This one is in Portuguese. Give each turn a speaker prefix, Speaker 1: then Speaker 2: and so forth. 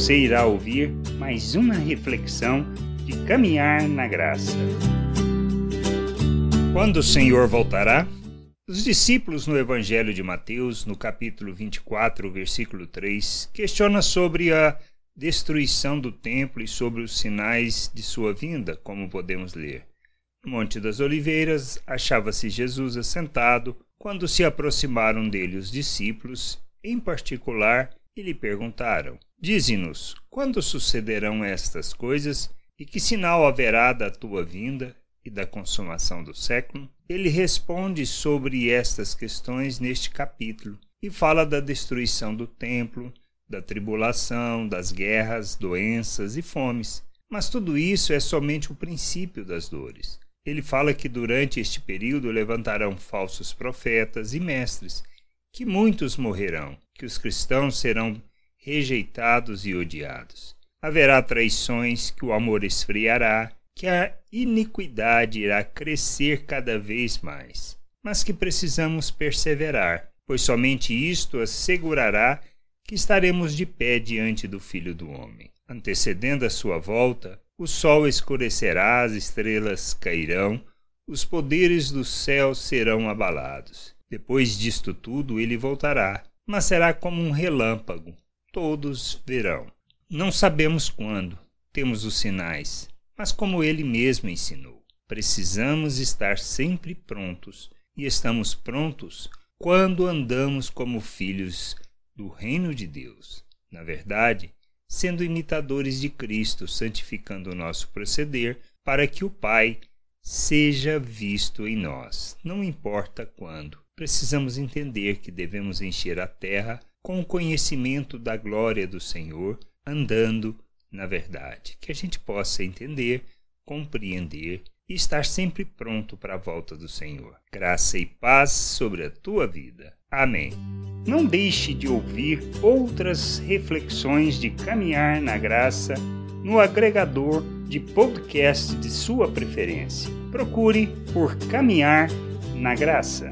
Speaker 1: Você irá ouvir mais uma reflexão de caminhar na graça. Quando o Senhor voltará? Os discípulos no Evangelho de Mateus, no capítulo 24, versículo 3, questionam sobre a destruição do templo e sobre os sinais de sua vinda, como podemos ler. No Monte das Oliveiras achava-se Jesus assentado quando se aproximaram dele os discípulos, em particular, e lhe perguntaram: Dize-nos, quando sucederão estas coisas e que sinal haverá da tua vinda e da consumação do século? Ele responde sobre estas questões neste capítulo e fala da destruição do templo, da tribulação, das guerras, doenças e fomes. Mas tudo isso é somente o princípio das dores. Ele fala que durante este período levantarão falsos profetas e mestres, que muitos morrerão, que os cristãos serão rejeitados e odiados. Haverá traições, que o amor esfriará, que a iniquidade irá crescer cada vez mais, mas que precisamos perseverar, pois somente isto assegurará que estaremos de pé diante do Filho do Homem. Antecedendo a sua volta, o sol escurecerá, as estrelas cairão, os poderes do céu serão abalados. Depois disto tudo, ele voltará, mas será como um relâmpago. Todos verão. Não sabemos quando, temos os sinais, mas como ele mesmo ensinou, precisamos estar sempre prontos, e estamos prontos quando andamos como filhos do reino de Deus. Na verdade, sendo imitadores de Cristo, santificando o nosso proceder, para que o Pai seja visto em nós, não importa quando. Precisamos entender que devemos encher a terra com o conhecimento da glória do Senhor, andando na verdade, que a gente possa entender, compreender e estar sempre pronto para a volta do Senhor. Graça e paz sobre a tua vida. Amém. Não deixe de ouvir outras reflexões de caminhar na graça no agregador de podcast de sua preferência. Procure por Caminhar na Graça.